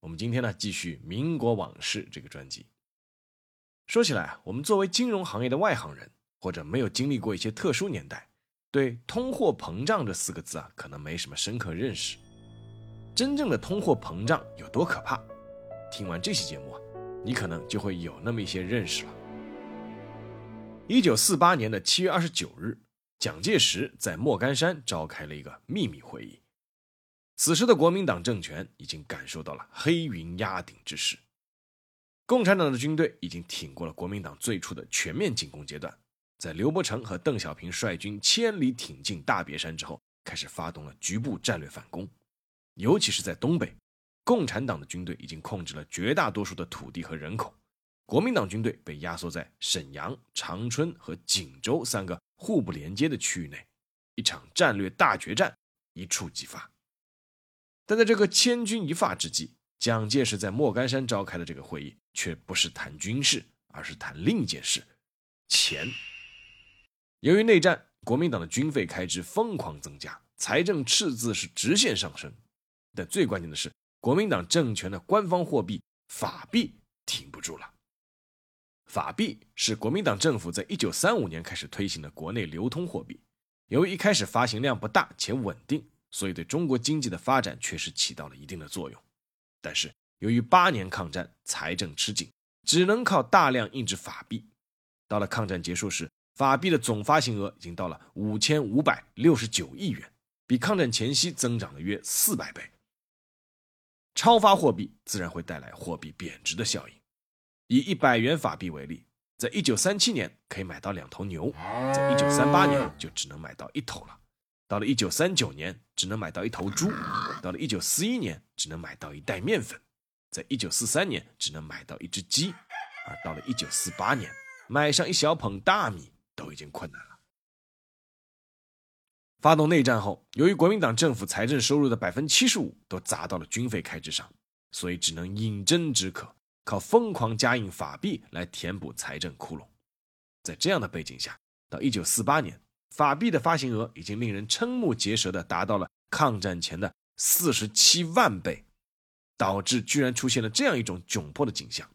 我们今天呢，继续《民国往事》这个专辑。说起来，我们作为金融行业的外行人，或者没有经历过一些特殊年代，对“通货膨胀”这四个字啊，可能没什么深刻认识。真正的通货膨胀有多可怕？听完这期节目啊，你可能就会有那么一些认识了。一九四八年的七月二十九日，蒋介石在莫干山召开了一个秘密会议。此时的国民党政权已经感受到了黑云压顶之势，共产党的军队已经挺过了国民党最初的全面进攻阶段，在刘伯承和邓小平率军千里挺进大别山之后，开始发动了局部战略反攻，尤其是在东北，共产党的军队已经控制了绝大多数的土地和人口，国民党军队被压缩在沈阳、长春和锦州三个互不连接的区域内，一场战略大决战一触即发。但在这个千钧一发之际，蒋介石在莫干山召开的这个会议，却不是谈军事，而是谈另一件事——钱。由于内战，国民党的军费开支疯狂增加，财政赤字是直线上升。但最关键的是，国民党政权的官方货币法币挺不住了。法币是国民党政府在一九三五年开始推行的国内流通货币，由于一开始发行量不大且稳定。所以，对中国经济的发展确实起到了一定的作用。但是，由于八年抗战，财政吃紧，只能靠大量印制法币。到了抗战结束时，法币的总发行额已经到了五千五百六十九亿元，比抗战前夕增长了约四百倍。超发货币自然会带来货币贬值的效应。以一百元法币为例，在一九三七年可以买到两头牛，在一九三八年就只能买到一头了。到了一九三九年，只能买到一头猪；到了一九四一年，只能买到一袋面粉；在一九四三年，只能买到一只鸡；而到了一九四八年，买上一小捧大米都已经困难了。发动内战后，由于国民党政府财政收入的百分之七十五都砸到了军费开支上，所以只能饮鸩止渴，靠疯狂加印法币来填补财政窟窿。在这样的背景下，到一九四八年。法币的发行额已经令人瞠目结舌的达到了抗战前的四十七万倍，导致居然出现了这样一种窘迫的景象：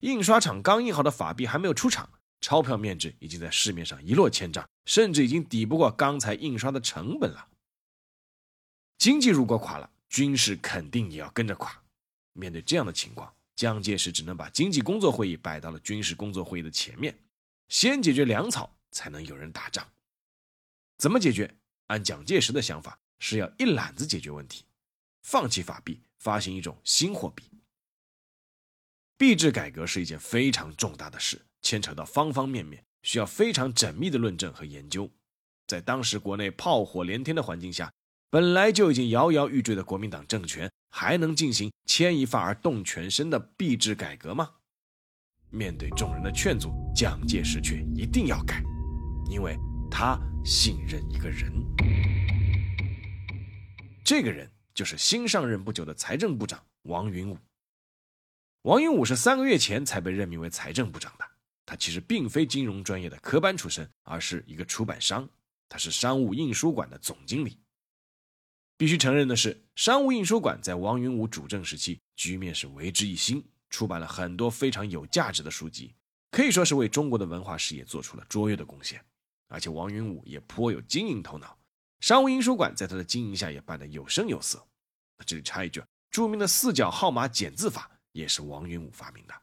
印刷厂刚印好的法币还没有出厂，钞票面值已经在市面上一落千丈，甚至已经抵不过钢材印刷的成本了。经济如果垮了，军事肯定也要跟着垮。面对这样的情况，蒋介石只能把经济工作会议摆到了军事工作会议的前面，先解决粮草，才能有人打仗。怎么解决？按蒋介石的想法，是要一揽子解决问题，放弃法币，发行一种新货币。币制改革是一件非常重大的事，牵扯到方方面面，需要非常缜密的论证和研究。在当时国内炮火连天的环境下，本来就已经摇摇欲坠的国民党政权，还能进行牵一发而动全身的币制改革吗？面对众人的劝阻，蒋介石却一定要改，因为他。信任一个人，这个人就是新上任不久的财政部长王云武。王云武是三个月前才被任命为财政部长的，他其实并非金融专业的科班出身，而是一个出版商，他是商务印书馆的总经理。必须承认的是，商务印书馆在王云武主政时期，局面是为之一新，出版了很多非常有价值的书籍，可以说是为中国的文化事业做出了卓越的贡献。而且王云武也颇有经营头脑，商务印书馆在他的经营下也办得有声有色。这里插一句，著名的四角号码减字法也是王云武发明的。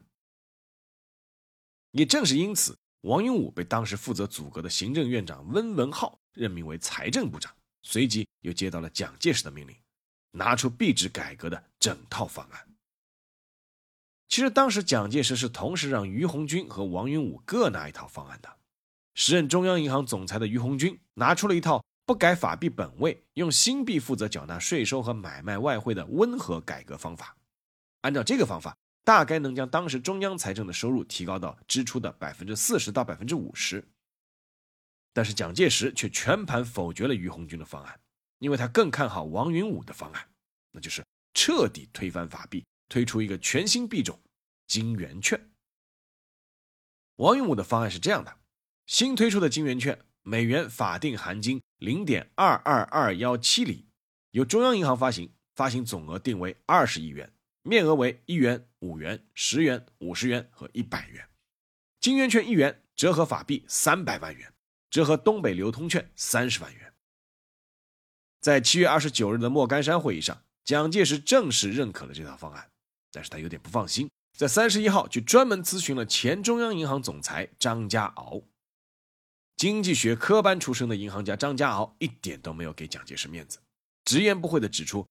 也正是因此，王云武被当时负责组阁的行政院长温文浩任命为财政部长，随即又接到了蒋介石的命令，拿出币制改革的整套方案。其实当时蒋介石是同时让于鸿钧和王云武各拿一套方案的。时任中央银行总裁的于鸿钧拿出了一套不改法币本位，用新币负责缴纳税收和买卖外汇的温和改革方法。按照这个方法，大概能将当时中央财政的收入提高到支出的百分之四十到百分之五十。但是蒋介石却全盘否决了于鸿钧的方案，因为他更看好王云武的方案，那就是彻底推翻法币，推出一个全新币种——金圆券。王云武的方案是这样的：新推出的金圆券，美元法定含金零点二二二幺七厘，由中央银行发行，发行总额定为二十亿元。面额为一元、五元、十元、五十元和一百元，金圆券一元折合法币三百万元，折合东北流通券三十万元。在七月二十九日的莫干山会议上，蒋介石正式认可了这套方案，但是他有点不放心，在三十一号就专门咨询了前中央银行总裁张家敖。经济学科班出身的银行家张家敖一点都没有给蒋介石面子，直言不讳地指出，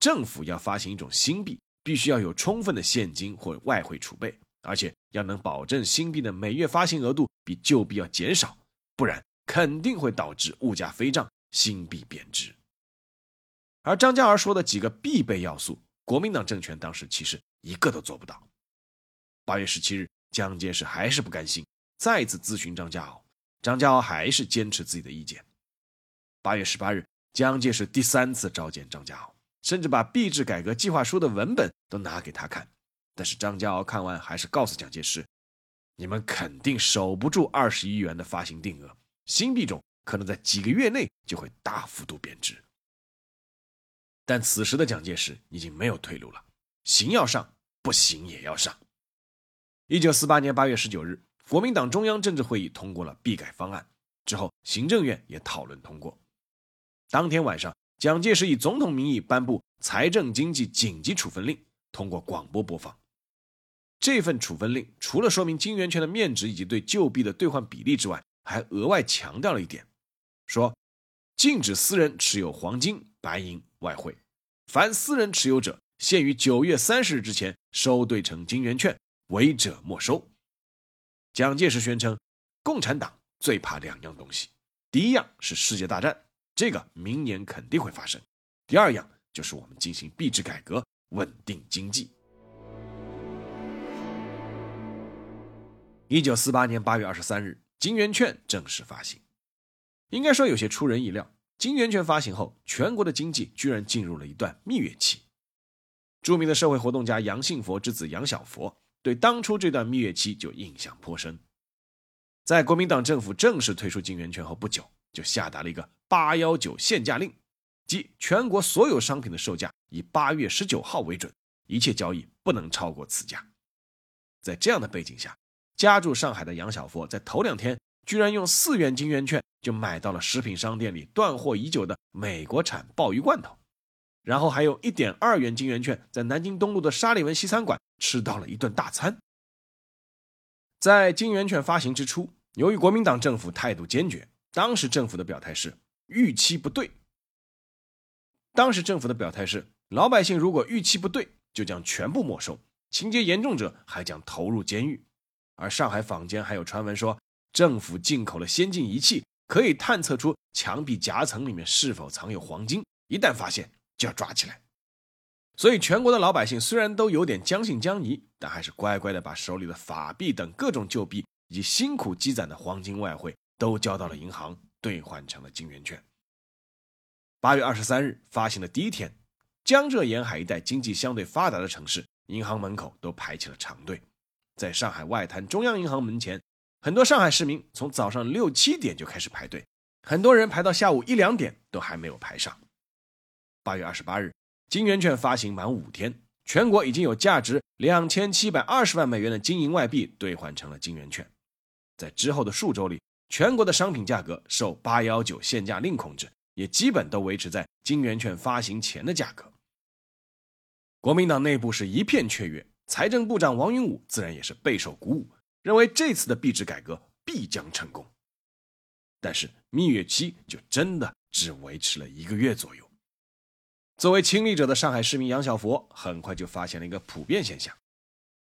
政府要发行一种新币。必须要有充分的现金或外汇储备，而且要能保证新币的每月发行额度比旧币要减少，不然肯定会导致物价飞涨、新币贬值。而张家敖说的几个必备要素，国民党政权当时其实一个都做不到。八月十七日，蒋介石还是不甘心，再次咨询张家敖，张家敖还是坚持自己的意见。八月十八日，蒋介石第三次召见张家敖。甚至把币制改革计划书的文本都拿给他看，但是张家敖看完还是告诉蒋介石：“你们肯定守不住二十亿元的发行定额，新币种可能在几个月内就会大幅度贬值。”但此时的蒋介石已经没有退路了，行要上，不行也要上。一九四八年八月十九日，国民党中央政治会议通过了币改方案，之后行政院也讨论通过。当天晚上。蒋介石以总统名义颁布财政经济紧急处分令，通过广播播放。这份处分令除了说明金圆券的面值以及对旧币的兑换比例之外，还额外强调了一点，说禁止私人持有黄金、白银、外汇，凡私人持有者，限于九月三十日之前收兑成金圆券，违者没收。蒋介石宣称，共产党最怕两样东西，第一样是世界大战。这个明年肯定会发生。第二样就是我们进行币制改革，稳定经济。一九四八年八月二十三日，金圆券正式发行。应该说有些出人意料，金圆券发行后，全国的经济居然进入了一段蜜月期。著名的社会活动家杨信佛之子杨小佛对当初这段蜜月期就印象颇深。在国民党政府正式推出金圆券后不久，就下达了一个。八幺九限价令，即全国所有商品的售价以八月十九号为准，一切交易不能超过此价。在这样的背景下，家住上海的杨小佛在头两天居然用四元金圆券就买到了食品商店里断货已久的美国产鲍鱼罐头，然后还有一点二元金圆券在南京东路的沙利文西餐馆吃到了一顿大餐。在金圆券发行之初，由于国民党政府态度坚决，当时政府的表态是。预期不对。当时政府的表态是：老百姓如果预期不对，就将全部没收；情节严重者还将投入监狱。而上海坊间还有传闻说，政府进口了先进仪器，可以探测出墙壁夹层里面是否藏有黄金，一旦发现就要抓起来。所以，全国的老百姓虽然都有点将信将疑，但还是乖乖的把手里的法币等各种旧币以及辛苦积攒的黄金外汇都交到了银行。兑换成了金圆券。八月二十三日发行的第一天，江浙沿海一带经济相对发达的城市，银行门口都排起了长队。在上海外滩中央银行门前，很多上海市民从早上六七点就开始排队，很多人排到下午一两点都还没有排上。八月二十八日，金圆券发行满五天，全国已经有价值两千七百二十万美元的金银外币兑换成了金圆券。在之后的数周里。全国的商品价格受“八幺九”限价令控制，也基本都维持在金圆券发行前的价格。国民党内部是一片雀跃，财政部长王云武自然也是备受鼓舞，认为这次的币制改革必将成功。但是蜜月期就真的只维持了一个月左右。作为亲历者的上海市民杨小佛很快就发现了一个普遍现象：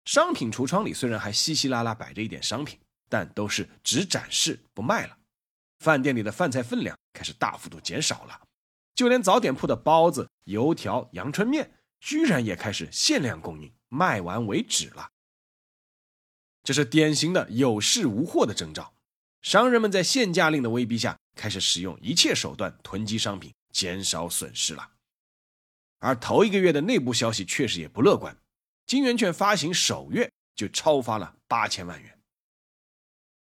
商品橱窗里虽然还稀稀拉拉摆着一点商品。但都是只展示不卖了，饭店里的饭菜分量开始大幅度减少了，就连早点铺的包子、油条、阳春面，居然也开始限量供应，卖完为止了。这是典型的有事无货的征兆。商人们在限价令的威逼下，开始使用一切手段囤积商品，减少损失了。而头一个月的内部消息确实也不乐观，金圆券发行首月就超发了八千万元。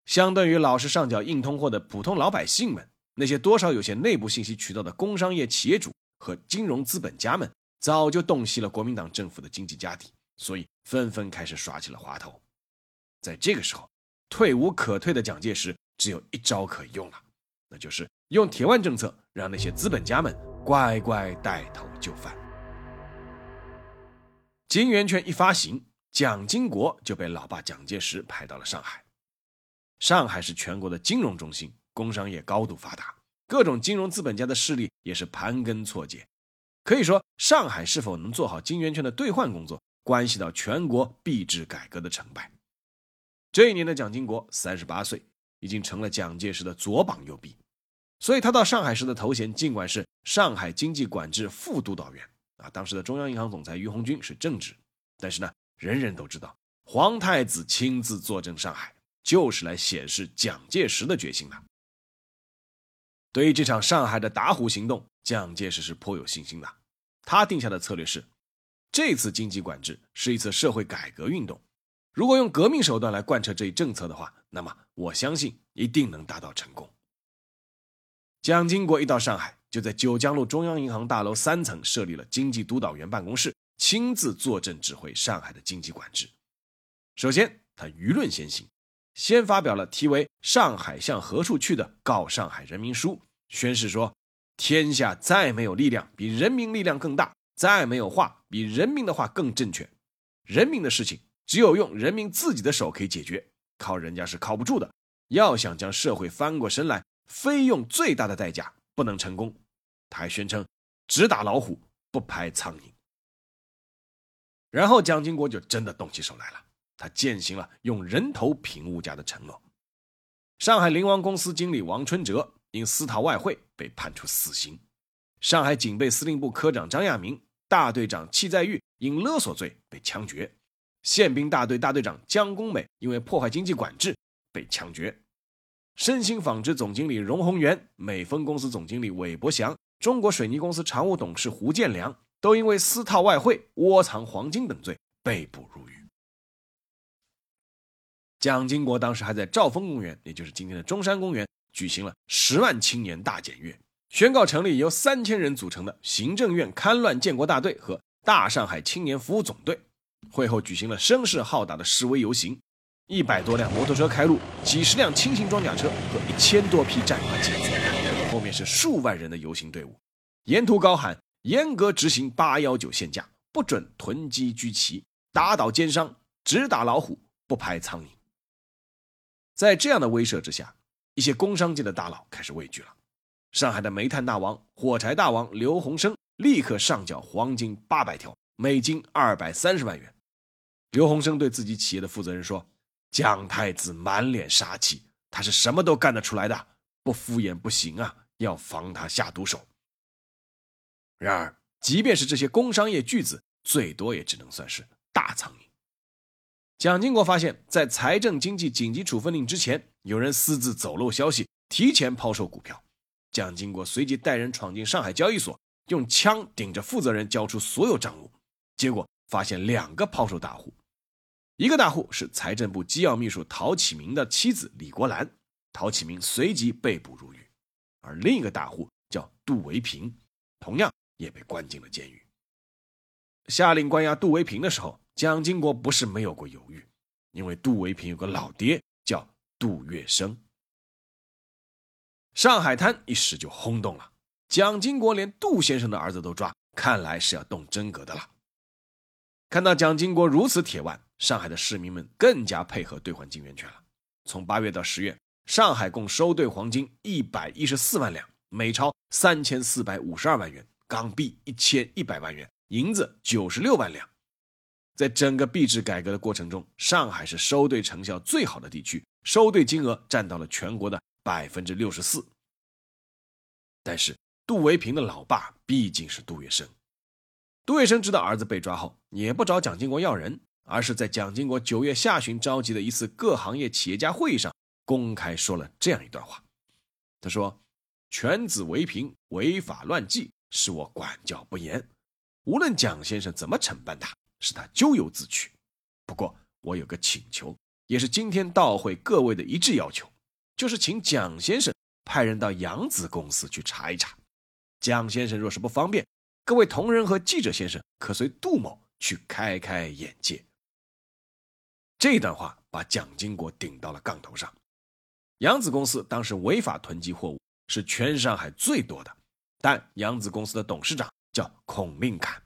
相对于老是上缴硬通货的普通老百姓们，那些多少有些内部信息渠道的工商业企业主和金融资本家们，早就洞悉了国民党政府的经济家底，所以纷纷开始耍起了滑头。在这个时候，退无可退的蒋介石只有一招可用了，那就是用铁腕政策让那些资本家们乖乖带头就范。金圆券一发行，蒋经国就被老爸蒋介石派到了上海。上海是全国的金融中心，工商业高度发达，各种金融资本家的势力也是盘根错节。可以说，上海是否能做好金圆券的兑换工作，关系到全国币制改革的成败。这一年的蒋经国三十八岁，已经成了蒋介石的左膀右臂，所以他到上海时的头衔尽管是上海经济管制副督导员啊，当时的中央银行总裁于鸿钧是正职，但是呢，人人都知道皇太子亲自坐镇上海，就是来显示蒋介石的决心的。对于这场上海的打虎行动，蒋介石是颇有信心的。他定下的策略是，这次经济管制是一次社会改革运动。如果用革命手段来贯彻这一政策的话，那么我相信一定能达到成功。蒋经国一到上海，就在九江路中央银行大楼三层设立了经济督导员办公室，亲自坐镇指挥上海的经济管制。首先，他舆论先行，先发表了题为《上海向何处去》的告上海人民书，宣誓说：天下再没有力量比人民力量更大，再没有话比人民的话更正确，人民的事情。只有用人民自己的手可以解决，靠人家是靠不住的。要想将社会翻过身来，非用最大的代价不能成功。他还宣称只打老虎不拍苍蝇。然后蒋经国就真的动起手来了，他践行了用人头平物价的承诺。上海灵王公司经理王春哲因私逃外汇被判处死刑，上海警备司令部科长张亚明、大队长戚在玉因勒索罪被枪决。宪兵大队大队长江公美因为破坏经济管制被枪决，申鑫纺织总经理荣宏元、美丰公司总经理韦伯祥、中国水泥公司常务董事胡建良都因为私套外汇、窝藏黄金等罪被捕入狱。蒋经国当时还在兆丰公园，也就是今天的中山公园，举行了十万青年大检阅，宣告成立由三千人组成的行政院戡乱建国大队和大上海青年服务总队。会后举行了声势浩大的示威游行，一百多辆摩托车开路，几十辆轻型装甲车和一千多匹战马紧随，后面是数万人的游行队伍，沿途高喊严格执行八幺九限价，不准囤积居奇，打倒奸商，只打老虎，不拍苍蝇。在这样的威慑之下，一些工商界的大佬开始畏惧了。上海的煤炭大王、火柴大王刘洪生立刻上缴黄金八百条，美金二百三十万元。刘洪生对自己企业的负责人说：“蒋太子满脸杀气，他是什么都干得出来的，不敷衍不行啊，要防他下毒手。”然而，即便是这些工商业巨子，最多也只能算是大苍蝇。蒋经国发现，在财政经济紧急处分令之前，有人私自走漏消息，提前抛售股票。蒋经国随即带人闯进上海交易所，用枪顶着负责人交出所有账目，结果发现两个抛售大户。一个大户是财政部机要秘书陶启明的妻子李国兰，陶启明随即被捕入狱；而另一个大户叫杜维平，同样也被关进了监狱。下令关押杜维平的时候，蒋经国不是没有过犹豫，因为杜维平有个老爹叫杜月笙。上海滩一时就轰动了，蒋经国连杜先生的儿子都抓，看来是要动真格的了。看到蒋经国如此铁腕，上海的市民们更加配合兑换金圆券了。从八月到十月，上海共收兑黄金一百一十四万两，美钞三千四百五十二万元，港币一千一百万元，银子九十六万两。在整个币制改革的过程中，上海是收兑成效最好的地区，收兑金额占到了全国的百分之六十四。但是杜维平的老爸毕竟是杜月笙。杜月笙知道儿子被抓后，也不找蒋经国要人，而是在蒋经国九月下旬召集的一次各行业企业家会议上，公开说了这样一段话。他说：“犬子为凭，违法乱纪，是我管教不严。无论蒋先生怎么惩办他，是他咎由自取。不过我有个请求，也是今天到会各位的一致要求，就是请蒋先生派人到扬子公司去查一查。蒋先生若是不方便，各位同仁和记者先生可随杜某去开开眼界。”这段话把蒋经国顶到了杠头上。扬子公司当时违法囤积货物是全上海最多的，但扬子公司的董事长叫孔令侃，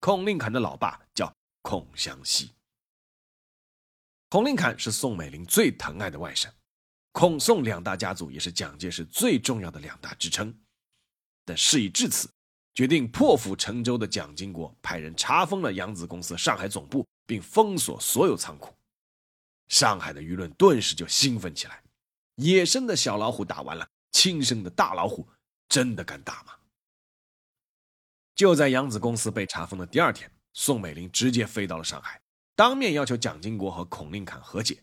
孔令侃的老爸叫孔祥熙。孔令侃是宋美龄最疼爱的外甥，孔宋两大家族也是蒋介石最重要的两大支撑。但事已至此，决定破釜沉舟的蒋经国派人查封了扬子公司上海总部，并封锁所有仓库。上海的舆论顿时就兴奋起来。野生的小老虎打完了，亲生的大老虎真的敢打吗？就在扬子公司被查封的第二天，宋美龄直接飞到了上海，当面要求蒋经国和孔令侃和解。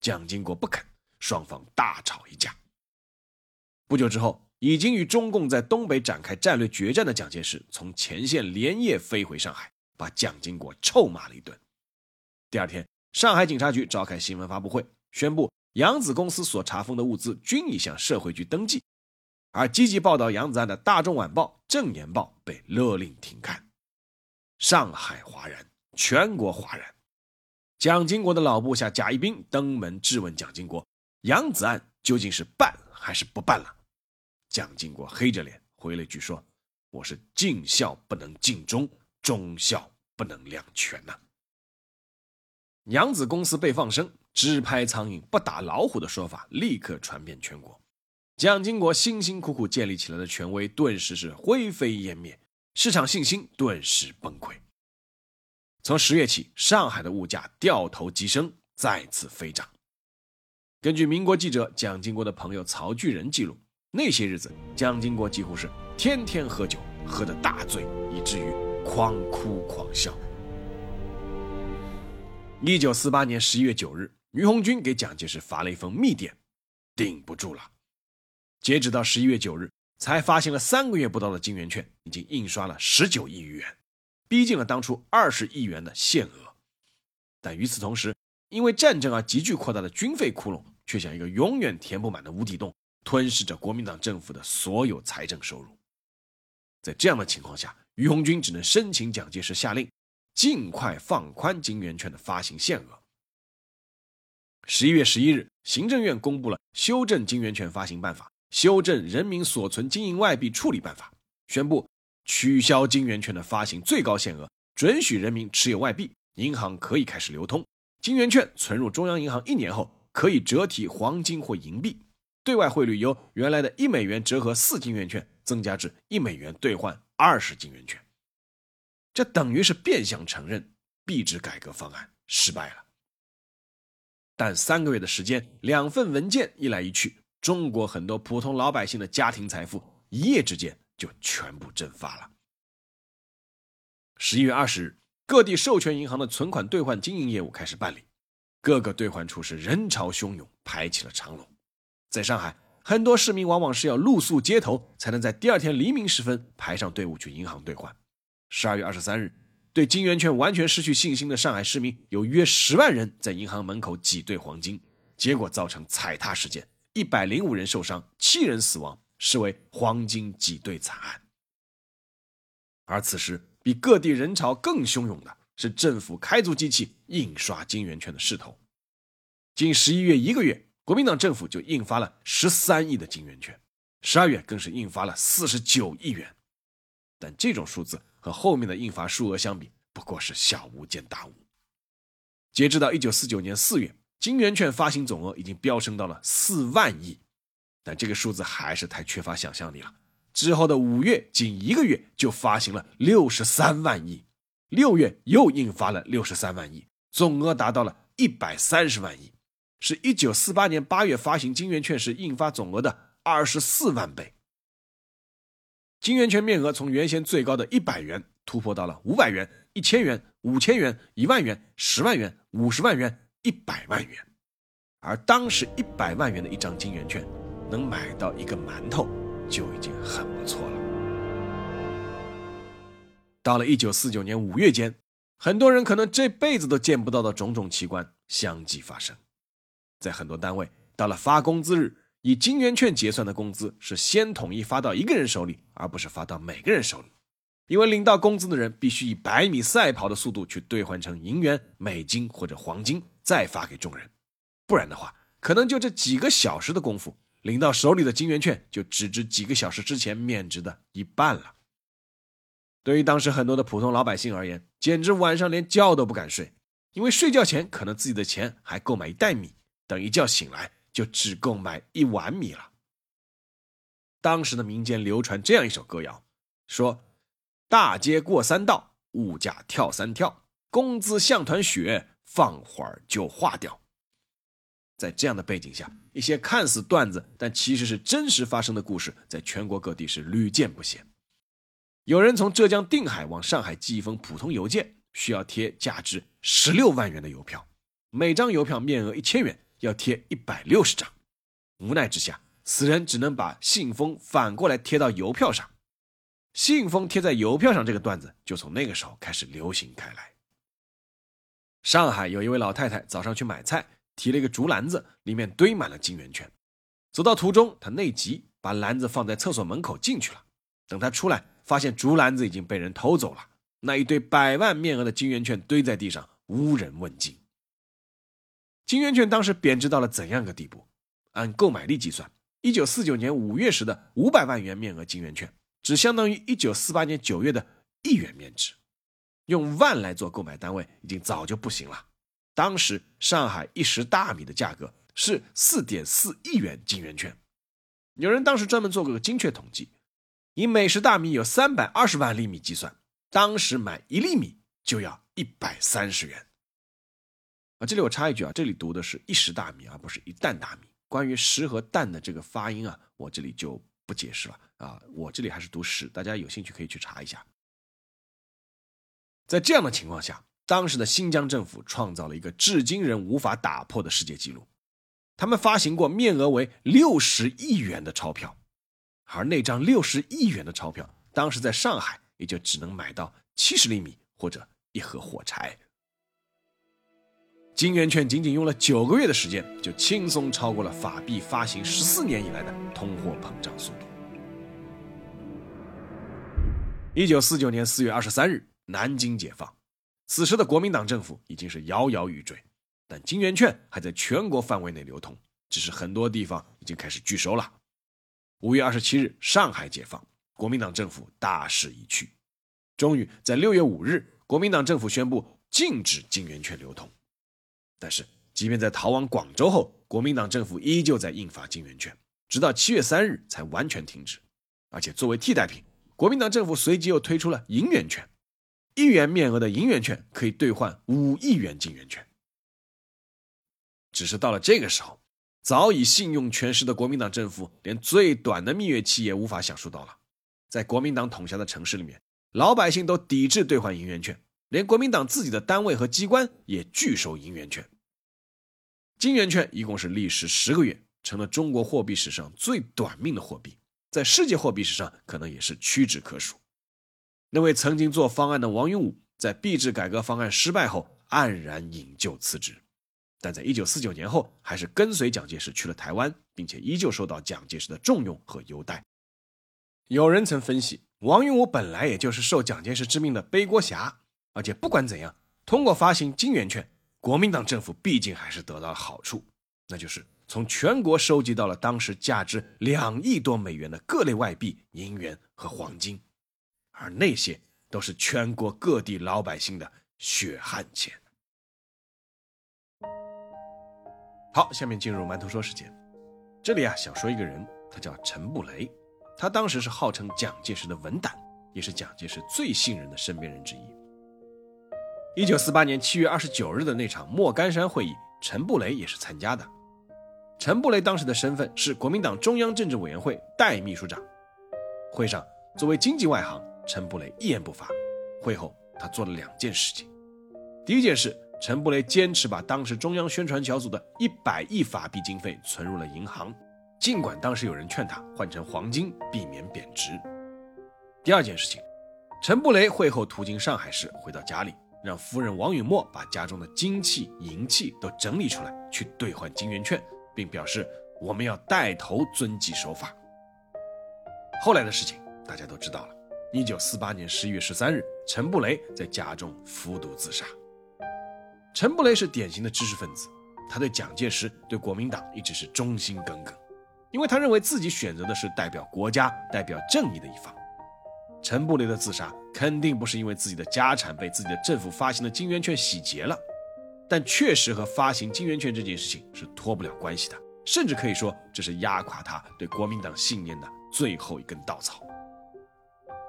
蒋经国不肯，双方大吵一架。不久之后，已经与中共在东北展开战略决战的蒋介石从前线连夜飞回上海，把蒋经国臭骂了一顿。第二天，上海警察局召开新闻发布会，宣布。扬子公司所查封的物资均已向社会局登记，而积极报道扬子案的《大众晚报》《正言报》被勒令停刊。上海哗然，全国哗然。蒋经国的老部下贾一斌登门质问蒋经国：“扬子案究竟是办还是不办了？”蒋经国黑着脸回了一句说：“我是尽孝不能尽忠，忠孝不能两全呐。”扬子公司被放生。只拍苍蝇不打老虎的说法立刻传遍全国，蒋经国辛辛苦苦建立起来的权威顿时是灰飞烟灭，市场信心顿时崩溃。从十月起，上海的物价掉头急升，再次飞涨。根据民国记者蒋经国的朋友曹巨仁记录，那些日子蒋经国几乎是天天喝酒，喝得大醉，以至于狂哭狂笑。一九四八年十一月九日。于鸿钧给蒋介石发了一封密电，顶不住了。截止到十一月九日，才发行了三个月不到的金圆券，已经印刷了十九亿余元，逼近了当初二十亿元的限额。但与此同时，因为战争而急剧扩大的军费窟窿，却像一个永远填不满的无底洞，吞噬着国民党政府的所有财政收入。在这样的情况下，于鸿钧只能申请蒋介石下令，尽快放宽金圆券的发行限额。十一月十一日，行政院公布了修正金圆券发行办法、修正人民所存金银外币处理办法，宣布取消金圆券的发行最高限额，准许人民持有外币，银行可以开始流通。金圆券存入中央银行一年后，可以折抵黄金或银币。对外汇率由原来的一美元折合四金圆券，增加至一美元兑换二十金圆券。这等于是变相承认币制改革方案失败了。但三个月的时间，两份文件一来一去，中国很多普通老百姓的家庭财富一夜之间就全部蒸发了。十一月二十日，各地授权银行的存款兑换经营业务开始办理，各个兑换处是人潮汹涌，排起了长龙。在上海，很多市民往往是要露宿街头，才能在第二天黎明时分排上队伍去银行兑换。十二月二十三日。对金圆券完全失去信心的上海市民有约十万人在银行门口挤兑黄金，结果造成踩踏事件，一百零五人受伤，七人死亡，视为黄金挤兑惨案。而此时，比各地人潮更汹涌的是政府开足机器印刷金圆券的势头。仅十一月一个月，国民党政府就印发了十三亿的金圆券，十二月更是印发了四十九亿元。但这种数字。和后面的印发数额相比，不过是小巫见大巫。截止到一九四九年四月，金圆券发行总额已经飙升到了四万亿，但这个数字还是太缺乏想象力了。之后的五月，仅一个月就发行了六十三万亿，六月又印发了六十三万亿，总额达到了一百三十万亿，是一九四八年八月发行金圆券时印发总额的二十四万倍。金圆券面额从原先最高的一百元突破到了五百元、一千元、五千元、一万元、十万元、五十万元、一百万元。而当时一百万元的一张金圆券，能买到一个馒头就已经很不错了。到了一九四九年五月间，很多人可能这辈子都见不到的种种奇观相继发生。在很多单位，到了发工资日，以金圆券结算的工资是先统一发到一个人手里，而不是发到每个人手里。因为领到工资的人必须以百米赛跑的速度去兑换成银元、美金或者黄金，再发给众人。不然的话，可能就这几个小时的功夫，领到手里的金圆券就只值几个小时之前面值的一半了。对于当时很多的普通老百姓而言，简直晚上连觉都不敢睡，因为睡觉前可能自己的钱还够买一袋米，等一觉醒来就只够买一碗米了。当时的民间流传这样一首歌谣，说：“大街过三道，物价跳三跳，工资像团雪，放会儿就化掉。”在这样的背景下，一些看似段子，但其实是真实发生的故事，在全国各地是屡见不鲜。有人从浙江定海往上海寄一封普通邮件，需要贴价值十六万元的邮票，每张邮票面额一千元，要贴一百六十张。无奈之下，此人只能把信封反过来贴到邮票上。信封贴在邮票上这个段子，就从那个时候开始流行开来。上海有一位老太太早上去买菜。提了一个竹篮子，里面堆满了金圆券。走到途中，她内急，把篮子放在厕所门口进去了。等她出来，发现竹篮子已经被人偷走了。那一堆百万面额的金圆券堆在地上，无人问津。金圆券当时贬值到了怎样个地步？按购买力计算，一九四九年五月时的五百万元面额金圆券，只相当于一九四八年九月的一元面值。用万来做购买单位，已经早就不行了。当时上海一石大米的价格是四点四亿元金圆券，有人当时专门做过个精确统计，以每石大米有三百二十万粒米计算，当时买一粒米就要一百三十元。啊，这里我插一句啊，这里读的是一石大米，而不是一担大米。关于石和担的这个发音啊，我这里就不解释了啊，我这里还是读石，大家有兴趣可以去查一下。在这样的情况下。当时的新疆政府创造了一个至今仍无法打破的世界纪录，他们发行过面额为六十亿元的钞票，而那张六十亿元的钞票，当时在上海也就只能买到七十厘米或者一盒火柴。金圆券仅仅用了九个月的时间，就轻松超过了法币发行十四年以来的通货膨胀速度。一九四九年四月二十三日，南京解放。此时的国民党政府已经是摇摇欲坠，但金圆券还在全国范围内流通，只是很多地方已经开始拒收了。五月二十七日，上海解放，国民党政府大势已去，终于在六月五日，国民党政府宣布禁止金圆券流通。但是，即便在逃往广州后，国民党政府依旧在印发金圆券，直到七月三日才完全停止。而且，作为替代品，国民党政府随即又推出了银元券。一元面额的银元券可以兑换五亿元金圆券。只是到了这个时候，早已信用全失的国民党政府，连最短的蜜月期也无法享受到了。在国民党统辖的城市里面，老百姓都抵制兑换银元券，连国民党自己的单位和机关也拒收银元券。金元券一共是历时十个月，成了中国货币史上最短命的货币，在世界货币史上可能也是屈指可数。那位曾经做方案的王云武，在币制改革方案失败后，黯然引咎辞职。但在一九四九年后，还是跟随蒋介石去了台湾，并且依旧受到蒋介石的重用和优待。有人曾分析，王云武本来也就是受蒋介石之命的背锅侠，而且不管怎样，通过发行金圆券，国民党政府毕竟还是得到了好处，那就是从全国收集到了当时价值两亿多美元的各类外币、银元和黄金。而那些都是全国各地老百姓的血汗钱。好，下面进入馒头说时间。这里啊，想说一个人，他叫陈布雷，他当时是号称蒋介石的文胆，也是蒋介石最信任的身边人之一。一九四八年七月二十九日的那场莫干山会议，陈布雷也是参加的。陈布雷当时的身份是国民党中央政治委员会代秘书长。会上，作为经济外行。陈布雷一言不发，会后他做了两件事情。第一件事，陈布雷坚持把当时中央宣传小组的一百亿法币经费存入了银行，尽管当时有人劝他换成黄金，避免贬值。第二件事情，陈布雷会后途经上海市，回到家里，让夫人王允墨把家中的金器、银器都整理出来，去兑换金圆券，并表示我们要带头遵纪守法。后来的事情大家都知道了。一九四八年十一月十三日，陈布雷在家中服毒自杀。陈布雷是典型的知识分子，他对蒋介石、对国民党一直是忠心耿耿，因为他认为自己选择的是代表国家、代表正义的一方。陈布雷的自杀肯定不是因为自己的家产被自己的政府发行的金圆券洗劫了，但确实和发行金圆券这件事情是脱不了关系的，甚至可以说这是压垮他对国民党信念的最后一根稻草。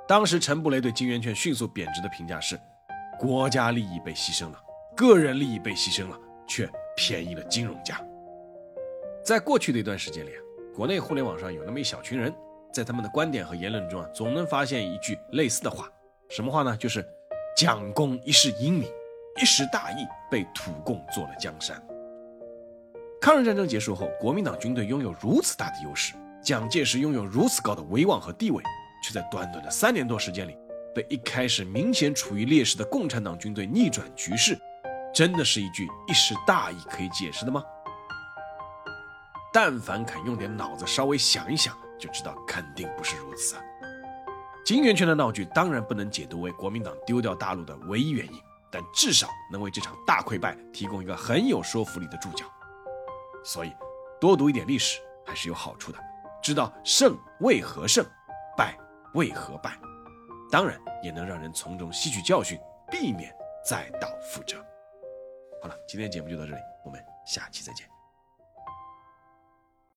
当时陈布雷对金圆券迅速贬值的评价是：国家利益被牺牲了。个人利益被牺牲了，却便宜了金融家。在过去的一段时间里，国内互联网上有那么一小群人，在他们的观点和言论中啊，总能发现一句类似的话，什么话呢？就是蒋公一世英明，一时大意，被土共做了江山。抗日战争结束后，国民党军队拥有如此大的优势，蒋介石拥有如此高的威望和地位，却在短短的三年多时间里，被一开始明显处于劣势的共产党军队逆转局势。真的是一句一时大意可以解释的吗？但凡肯用点脑子稍微想一想，就知道肯定不是如此啊！金圆圈的闹剧当然不能解读为国民党丢掉大陆的唯一原因，但至少能为这场大溃败提供一个很有说服力的注脚。所以，多读一点历史还是有好处的，知道胜为何胜，败为何败，当然也能让人从中吸取教训，避免再蹈覆辙。好了，今天节目就到这里，我们下期再见。